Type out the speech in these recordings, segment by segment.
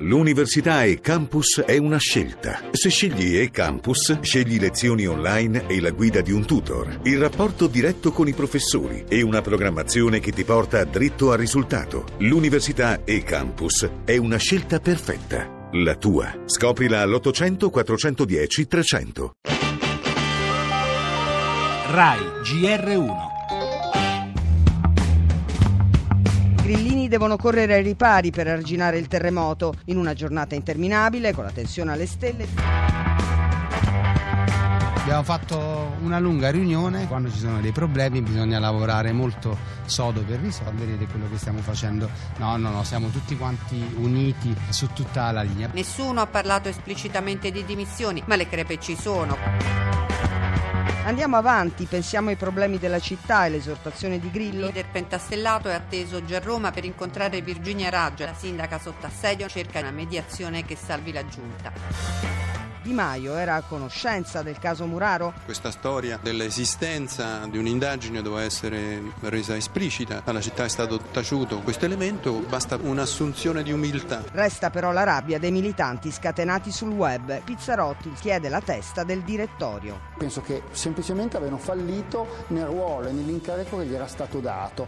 L'università e campus è una scelta. Se scegli e campus, scegli lezioni online e la guida di un tutor, il rapporto diretto con i professori e una programmazione che ti porta dritto al risultato. L'università e campus è una scelta perfetta. La tua. Scoprila all'800 410 300. RAI GR1 grillini devono correre ai ripari per arginare il terremoto in una giornata interminabile con la tensione alle stelle. Abbiamo fatto una lunga riunione, quando ci sono dei problemi bisogna lavorare molto sodo per risolverli ed è quello che stiamo facendo. No, no, no, siamo tutti quanti uniti su tutta la linea. Nessuno ha parlato esplicitamente di dimissioni, ma le crepe ci sono. Andiamo avanti, pensiamo ai problemi della città e l'esortazione di Grillo. Il leader pentastellato è atteso oggi a Roma per incontrare Virginia Raggia. La sindaca sotto assedio cerca una mediazione che salvi la giunta. Di Maio era a conoscenza del caso Muraro? Questa storia dell'esistenza di un'indagine doveva essere resa esplicita, alla città è stato taciuto questo elemento, basta un'assunzione di umiltà. Resta però la rabbia dei militanti scatenati sul web. Pizzarotti chiede la testa del direttorio. Penso che semplicemente avevano fallito nel ruolo e nell'incarico che gli era stato dato.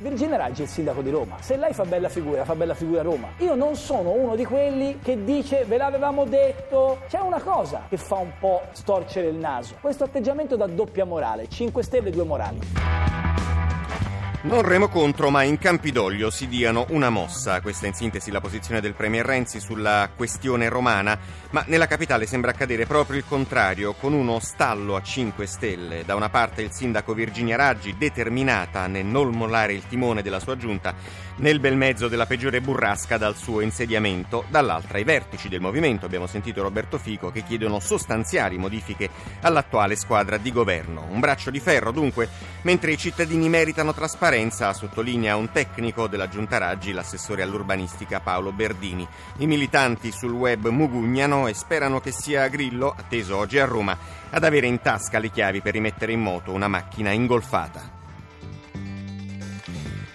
Virginia Raggi è il sindaco di Roma, se lei fa bella figura, fa bella figura a Roma. Io non sono uno di quelli che dice ve l'avevamo detto, c'è una cosa che fa un po' storcere il naso, questo atteggiamento da doppia morale, 5 stelle e 2 morali. Non remo contro, ma in Campidoglio si diano una mossa. Questa è in sintesi la posizione del Premier Renzi sulla questione romana, ma nella capitale sembra accadere proprio il contrario, con uno stallo a 5 stelle. Da una parte il sindaco Virginia Raggi, determinata nel non mollare il timone della sua giunta, nel bel mezzo della peggiore burrasca dal suo insediamento, dall'altra i vertici del movimento, abbiamo sentito Roberto Fico, che chiedono sostanziali modifiche all'attuale squadra di governo. Un braccio di ferro dunque, mentre i cittadini meritano trasparenza trasparenza, sottolinea un tecnico della Giunta Raggi, l'assessore all'urbanistica Paolo Berdini. I militanti sul web mugugnano e sperano che sia Grillo, atteso oggi a Roma, ad avere in tasca le chiavi per rimettere in moto una macchina ingolfata.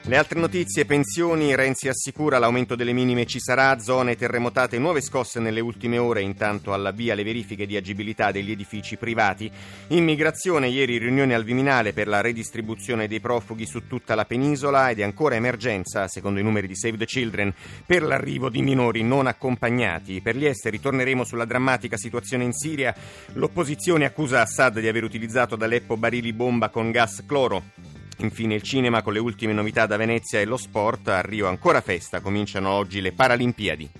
Le altre notizie, pensioni, Renzi assicura l'aumento delle minime ci sarà, zone terremotate, nuove scosse nelle ultime ore, intanto alla via le verifiche di agibilità degli edifici privati. Immigrazione, ieri riunione al Viminale per la redistribuzione dei profughi su tutta la penisola ed è ancora emergenza, secondo i numeri di Save the Children, per l'arrivo di minori non accompagnati. Per gli esteri torneremo sulla drammatica situazione in Siria. L'opposizione accusa Assad di aver utilizzato da Aleppo barili bomba con gas cloro. Infine il cinema con le ultime novità da Venezia e lo sport. A Rio ancora festa, cominciano oggi le Paralimpiadi.